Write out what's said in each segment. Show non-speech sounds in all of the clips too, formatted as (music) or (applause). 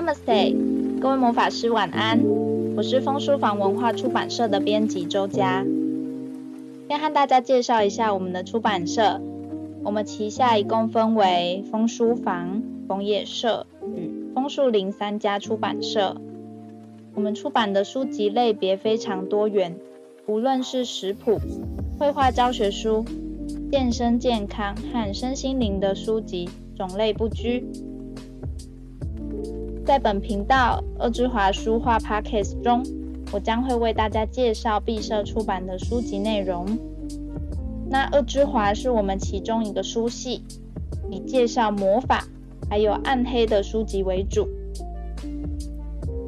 Namaste，各位魔法师晚安。我是枫书房文化出版社的编辑周佳，先和大家介绍一下我们的出版社。我们旗下一共分为枫书房、枫叶社与枫树林三家出版社。我们出版的书籍类别非常多元，无论是食谱、绘画教学书、健身健康和身心灵的书籍，种类不拘。在本频道“恶之华书画 Podcast” 中，我将会为大家介绍敝社出版的书籍内容。那恶之华是我们其中一个书系，以介绍魔法还有暗黑的书籍为主。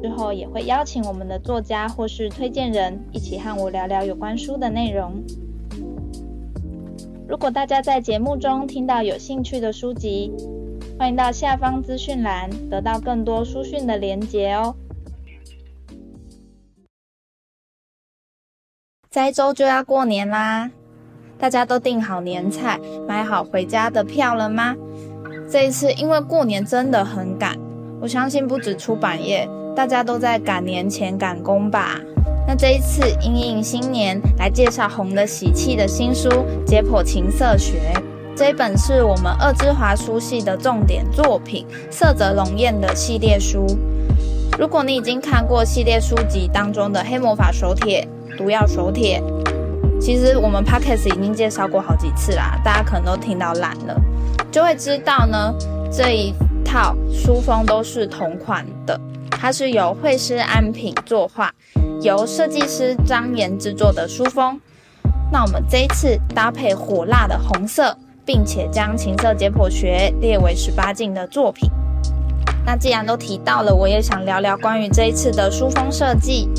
之后也会邀请我们的作家或是推荐人一起和我聊聊有关书的内容。如果大家在节目中听到有兴趣的书籍，欢迎到下方资讯栏得到更多书讯的连结哦。再一周就要过年啦，大家都订好年菜，买好回家的票了吗？这一次因为过年真的很赶，我相信不止出版业，大家都在赶年前赶工吧。那这一次因应新年，来介绍红的喜气的新书《解剖情色学》。这一本是我们二之华书系的重点作品，色泽龙彦的系列书。如果你已经看过系列书籍当中的《黑魔法手帖》《毒药手帖》，其实我们 Podcast 已经介绍过好几次啦，大家可能都听到烂了，就会知道呢，这一套书封都是同款的，它是由绘师安品作画，由设计师张岩制作的书封。那我们这一次搭配火辣的红色。并且将情色解剖学列为十八禁的作品。那既然都提到了，我也想聊聊关于这一次的书封设计。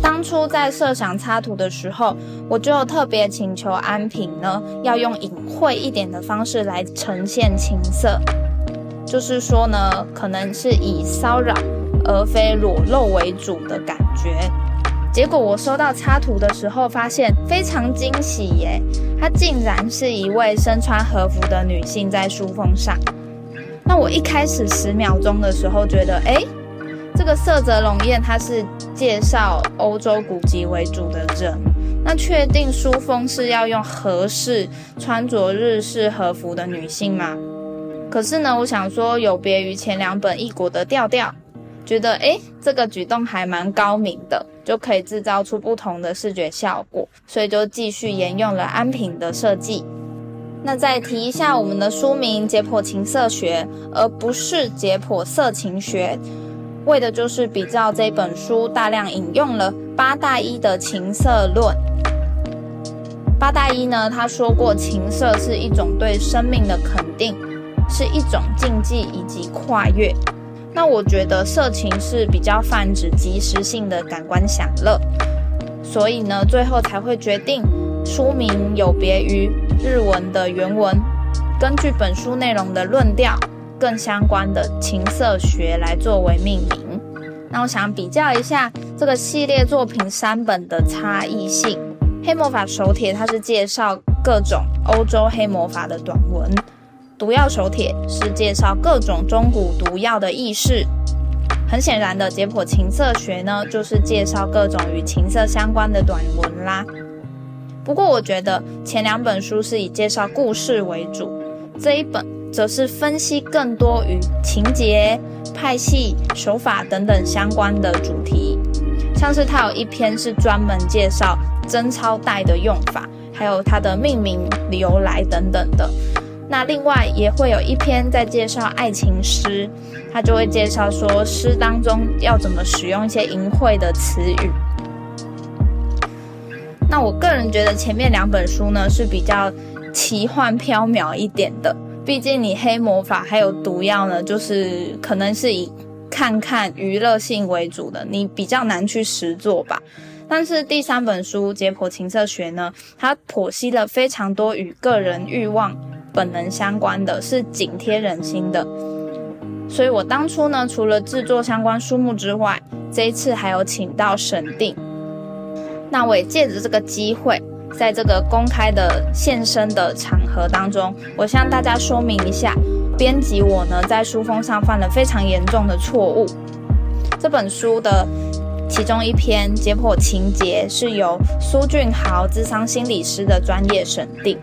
当初在设想插图的时候，我就特别请求安平呢，要用隐晦一点的方式来呈现情色，就是说呢，可能是以骚扰而非裸露为主的感觉。结果我收到插图的时候，发现非常惊喜耶！她竟然是一位身穿和服的女性在书封上。那我一开始十秒钟的时候觉得，诶，这个色泽龙彦他是介绍欧洲古籍为主的人，那确定书封是要用和式穿着日式和服的女性吗？可是呢，我想说有别于前两本异国的调调。觉得诶，这个举动还蛮高明的，就可以制造出不同的视觉效果，所以就继续沿用了安品的设计。那再提一下我们的书名《解剖情色学》，而不是《解剖色情学》，为的就是比较这本书大量引用了八大一的情色论。八大一呢，他说过情色是一种对生命的肯定，是一种禁忌以及跨越。那我觉得色情是比较泛指即时性的感官享乐，所以呢，最后才会决定书名有别于日文的原文，根据本书内容的论调，更相关的情色学来作为命名。那我想比较一下这个系列作品三本的差异性，《黑魔法手帖》它是介绍各种欧洲黑魔法的短文。毒药手帖是介绍各种中古毒药的轶事，很显然的，解剖情色学呢，就是介绍各种与情色相关的短文啦。不过我觉得前两本书是以介绍故事为主，这一本则是分析更多与情节、派系、手法等等相关的主题，像是它有一篇是专门介绍贞操带的用法，还有它的命名由来等等的。那另外也会有一篇在介绍爱情诗，他就会介绍说诗当中要怎么使用一些淫秽的词语。那我个人觉得前面两本书呢是比较奇幻缥缈一点的，毕竟你黑魔法还有毒药呢，就是可能是以看看娱乐性为主的，你比较难去实作吧。但是第三本书《解剖情色学》呢，它剖析了非常多与个人欲望。本能相关的是紧贴人心的，所以我当初呢，除了制作相关书目之外，这一次还有请到审定。那我也借着这个机会，在这个公开的现身的场合当中，我向大家说明一下，编辑我呢，在书封上犯了非常严重的错误。这本书的其中一篇解剖情节是由苏俊豪智商心理师的专业审定，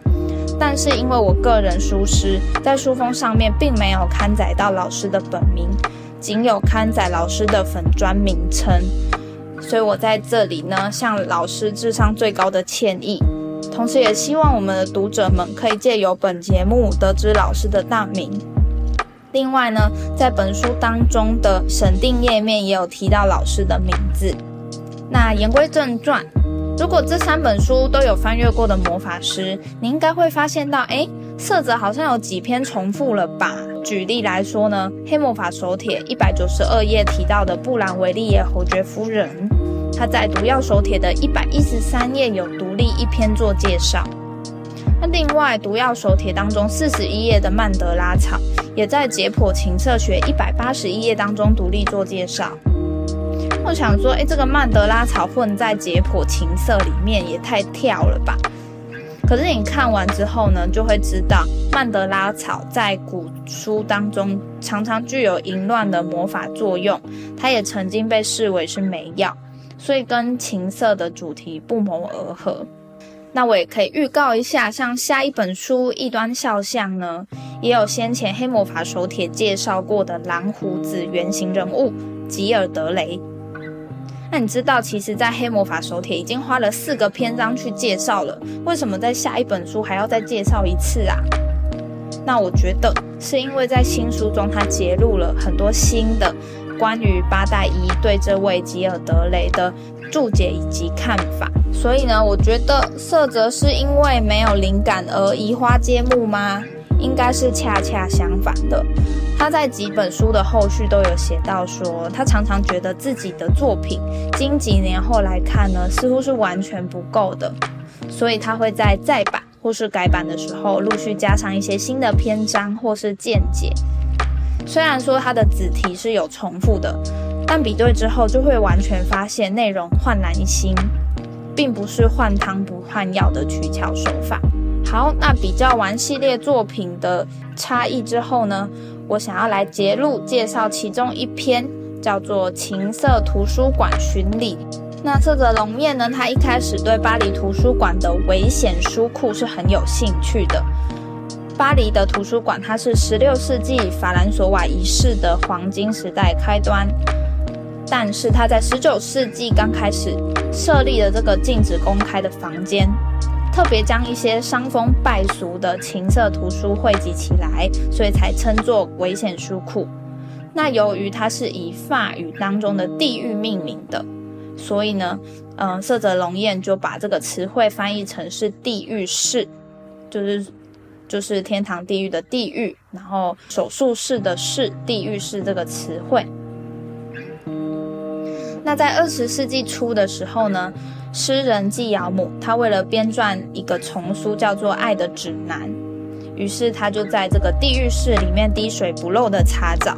但是因为我个人疏失，在书封上面并没有刊载到老师的本名，仅有刊载老师的粉砖名称，所以我在这里呢，向老师致上最高的歉意。同时，也希望我们的读者们可以借由本节目得知老师的大名。另外呢，在本书当中的审定页面也有提到老师的名字。那言归正传，如果这三本书都有翻阅过的魔法师，你应该会发现到，诶，色泽好像有几篇重复了吧？举例来说呢，《黑魔法手帖》一百九十二页提到的布兰维利耶侯爵夫人。他在毒药手帖的一百一十三页有独立一篇做介绍。那另外，毒药手帖当中四十一页的曼德拉草，也在解剖情色学一百八十一页当中独立做介绍。我想说，诶，这个曼德拉草混在解剖情色里面也太跳了吧？可是你看完之后呢，就会知道曼德拉草在古书当中常常具有淫乱的魔法作用，它也曾经被视为是美药。所以跟情色的主题不谋而合。那我也可以预告一下，像下一本书《异端肖像》呢，也有先前黑魔法手帖介绍过的蓝胡子原型人物吉尔德雷。那你知道，其实，在黑魔法手帖已经花了四个篇章去介绍了，为什么在下一本书还要再介绍一次啊？那我觉得是因为在新书中，他揭露了很多新的。关于八代一对这位吉尔德雷的注解以及看法，所以呢，我觉得色泽是因为没有灵感而移花接木吗？应该是恰恰相反的。他在几本书的后续都有写到说，他常常觉得自己的作品经几年后来看呢，似乎是完全不够的，所以他会在再版或是改版的时候，陆续加上一些新的篇章或是见解。虽然说他的子题是有重复的，但比对之后就会完全发现内容焕然一新，并不是换汤不换药的取巧手法。好，那比较完系列作品的差异之后呢，我想要来节录介绍其中一篇，叫做《情色图书馆巡礼》。那涩泽龙面呢，他一开始对巴黎图书馆的危险书库是很有兴趣的。巴黎的图书馆，它是十六世纪法兰索瓦一世的黄金时代开端，但是他在十九世纪刚开始设立了这个禁止公开的房间，特别将一些伤风败俗的情色图书汇集起来，所以才称作危险书库。那由于它是以法语当中的地狱命名的，所以呢，嗯，色泽龙彦就把这个词汇翻译成是地狱室，就是。就是天堂地狱的地狱，然后手术室的室，地狱室这个词汇。那在二十世纪初的时候呢，诗人纪尧姆他为了编撰一个丛书叫做《爱的指南》，于是他就在这个地狱室里面滴水不漏的查找。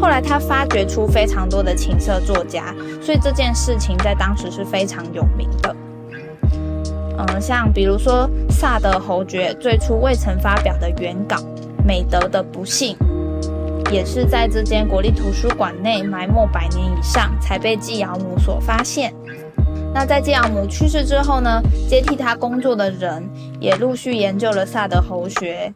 后来他发掘出非常多的情色作家，所以这件事情在当时是非常有名的。嗯，像比如说萨德侯爵最初未曾发表的原稿《美德的不幸》，也是在这间国立图书馆内埋没百年以上，才被纪尧姆所发现。那在纪尧姆去世之后呢，接替他工作的人也陆续研究了萨德侯爵，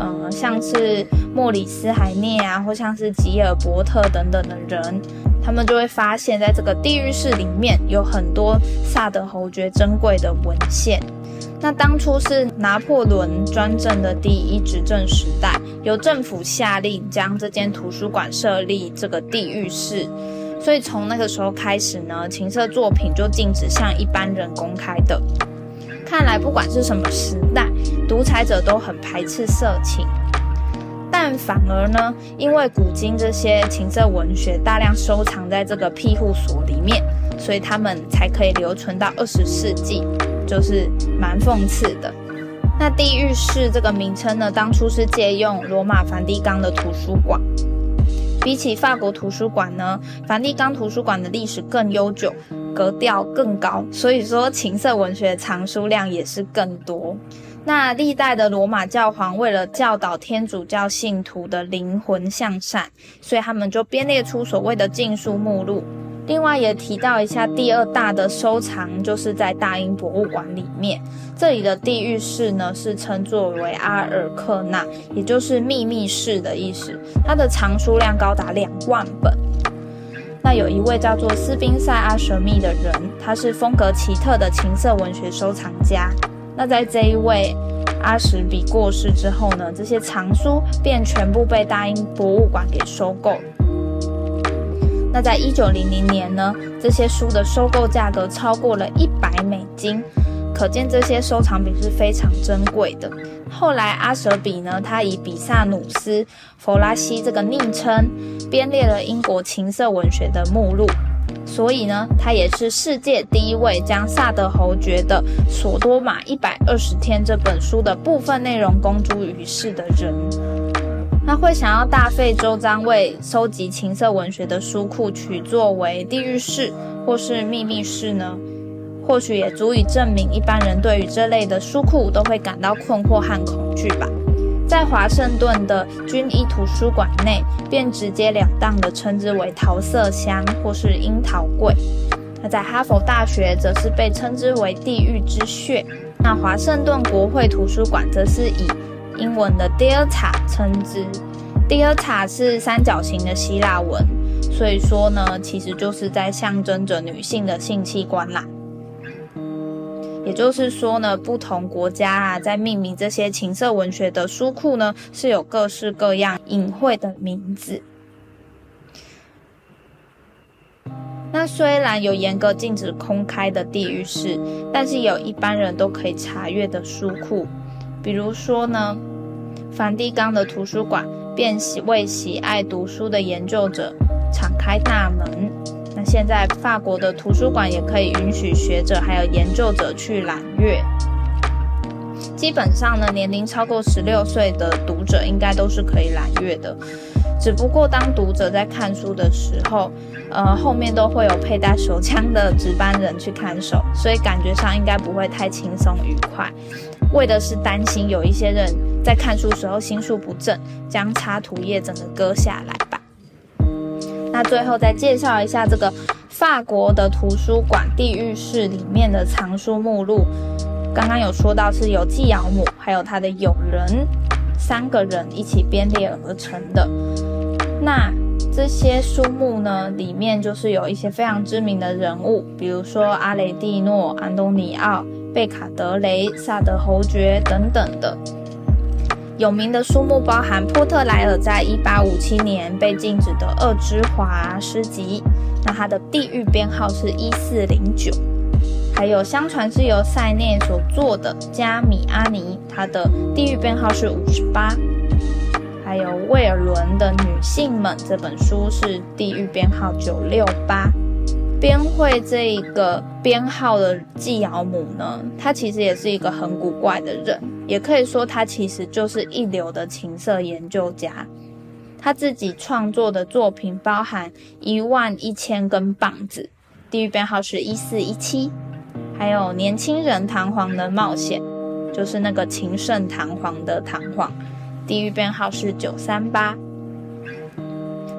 嗯，像是莫里斯海涅啊，或像是吉尔伯特等等的人。他们就会发现，在这个地狱室里面有很多萨德侯爵珍贵的文献。那当初是拿破仑专政的第一执政时代，由政府下令将这间图书馆设立这个地狱室，所以从那个时候开始呢，情色作品就禁止向一般人公开的。看来不管是什么时代，独裁者都很排斥色情。但反而呢，因为古今这些情色文学大量收藏在这个庇护所里面，所以他们才可以留存到二十世纪，就是蛮讽刺的。那地狱室这个名称呢，当初是借用罗马梵蒂冈的图书馆。比起法国图书馆呢，梵蒂冈图书馆的历史更悠久，格调更高，所以说情色文学藏书量也是更多。那历代的罗马教皇为了教导天主教信徒的灵魂向善，所以他们就编列出所谓的禁书目录。另外也提到一下，第二大的收藏就是在大英博物馆里面，这里的地狱室呢是称作为阿尔克纳，也就是秘密室的意思。它的藏书量高达两万本。那有一位叫做斯宾塞阿什密的人，他是风格奇特的情色文学收藏家。那在这一位阿什比过世之后呢，这些藏书便全部被大英博物馆给收购。那在一九零零年呢，这些书的收购价格超过了一百美金，可见这些收藏品是非常珍贵的。后来阿舍比呢，他以比萨努斯·弗拉西这个昵称编列了英国情色文学的目录。所以呢，他也是世界第一位将萨德侯爵的《索多玛一百二十天》这本书的部分内容公诸于世的人。他会想要大费周章为收集情色文学的书库取作为地狱室或是秘密室呢？或许也足以证明一般人对于这类的书库都会感到困惑和恐惧吧。在华盛顿的军医图书馆内，便直截了当地称之为桃色箱或是樱桃柜。那在哈佛大学，则是被称之为地狱之穴。那华盛顿国会图书馆，则是以英文的 Dieta 称之。Dieta 是三角形的希腊文，所以说呢，其实就是在象征着女性的性器官啦。也就是说呢，不同国家啊，在命名这些情色文学的书库呢，是有各式各样隐晦的名字。那虽然有严格禁止公开的地狱室，但是有一般人都可以查阅的书库。比如说呢，梵蒂冈的图书馆便喜为喜爱读书的研究者敞开大门。那现在法国的图书馆也可以允许学者还有研究者去揽阅。基本上呢，年龄超过十六岁的读者应该都是可以揽阅的。只不过当读者在看书的时候，呃，后面都会有佩戴手枪的值班人去看守，所以感觉上应该不会太轻松愉快。为的是担心有一些人在看书时候心术不正，将插图页整个割下来吧。那最后再介绍一下这个法国的图书馆地狱室里面的藏书目录。刚刚有说到是由纪尧姆还有他的友人三个人一起编列而成的。那这些书目呢，里面就是有一些非常知名的人物，比如说阿雷蒂诺、安东尼奥、贝卡德雷、萨德侯爵等等的。有名的书目包含波特莱尔在一八五七年被禁止的《恶之华》诗集，那它的地狱编号是一四零九；还有相传是由塞内所做的《加米阿尼》，它的地狱编号是五十八；还有魏尔伦的《女性们》这本书是地狱编号九六八。编绘这一个编号的纪尧姆呢，他其实也是一个很古怪的人，也可以说他其实就是一流的情色研究家。他自己创作的作品包含一万一千根棒子，地狱编号是一四一七，还有年轻人弹簧的冒险，就是那个情圣弹簧的弹簧，地狱编号是九三八。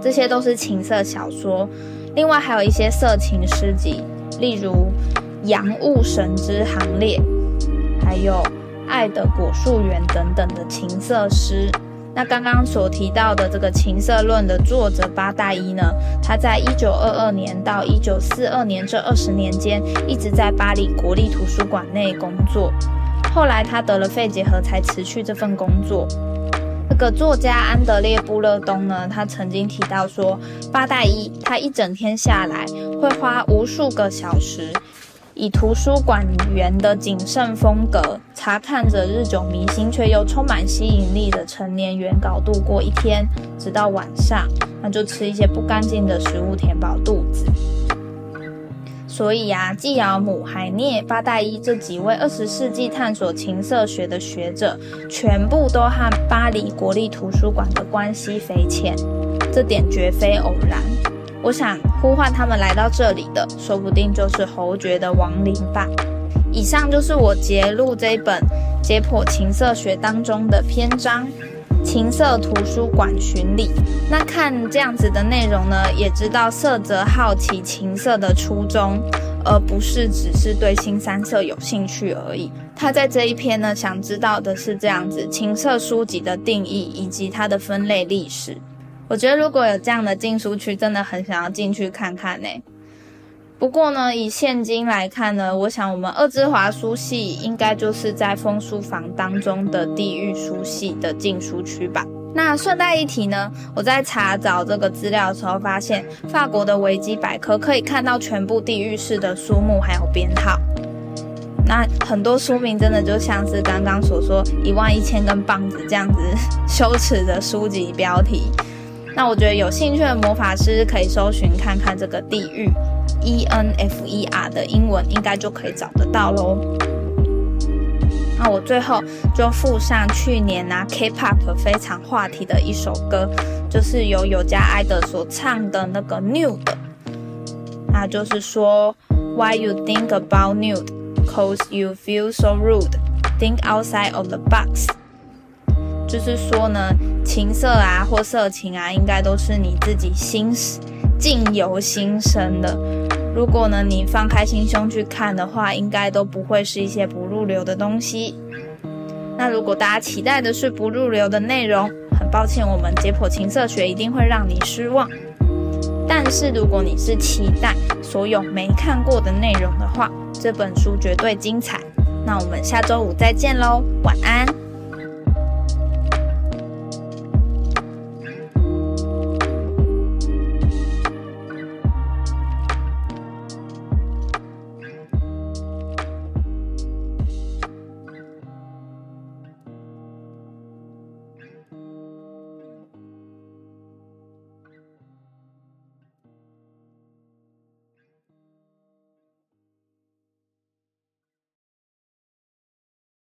这些都是情色小说。另外还有一些色情诗集，例如《洋物神之行列》，还有《爱的果树园》等等的情色诗。那刚刚所提到的这个《情色论》的作者八大一呢，他在一九二二年到一九四二年这二十年间，一直在巴黎国立图书馆内工作。后来他得了肺结核，才辞去这份工作。这个作家安德烈布勒东呢，他曾经提到说，八代一他一整天下来会花无数个小时，以图书馆员的谨慎风格，查看着日久弥新却又充满吸引力的成年原稿度过一天，直到晚上，那就吃一些不干净的食物填饱肚子。所以啊，纪尧姆、海涅、巴代伊这几位二十世纪探索情色学的学者，全部都和巴黎国立图书馆的关系匪浅，这点绝非偶然。我想呼唤他们来到这里的，说不定就是侯爵的亡灵吧。以上就是我节录这一本解剖情色学当中的篇章《情色图书馆巡礼》。那看这样子的内容呢，也知道色泽好奇情色的初衷，而不是只是对新三色有兴趣而已。他在这一篇呢，想知道的是这样子情色书籍的定义以及它的分类历史。我觉得如果有这样的禁书区，真的很想要进去看看呢。不过呢，以现今来看呢，我想我们二之华书系应该就是在风书房当中的地狱书系的禁书区吧。那顺带一提呢，我在查找这个资料的时候，发现法国的维基百科可以看到全部地狱式的书目还有编号。那很多书名真的就像是刚刚所说一万一千根棒子这样子 (laughs) 羞耻的书籍标题。那我觉得有兴趣的魔法师可以搜寻看看这个地狱，E N F E R 的英文应该就可以找得到喽。那我最后就附上去年啊 K-pop 非常话题的一首歌，就是由有加爱德所唱的那个 Nude，那就是说 Why you think about nude? Cause you feel so rude. Think outside of the box. 就是说呢，情色啊或色情啊，应该都是你自己心境由心生的。如果呢你放开心胸去看的话，应该都不会是一些不入流的东西。那如果大家期待的是不入流的内容，很抱歉，我们解剖情色学一定会让你失望。但是如果你是期待所有没看过的内容的话，这本书绝对精彩。那我们下周五再见喽，晚安。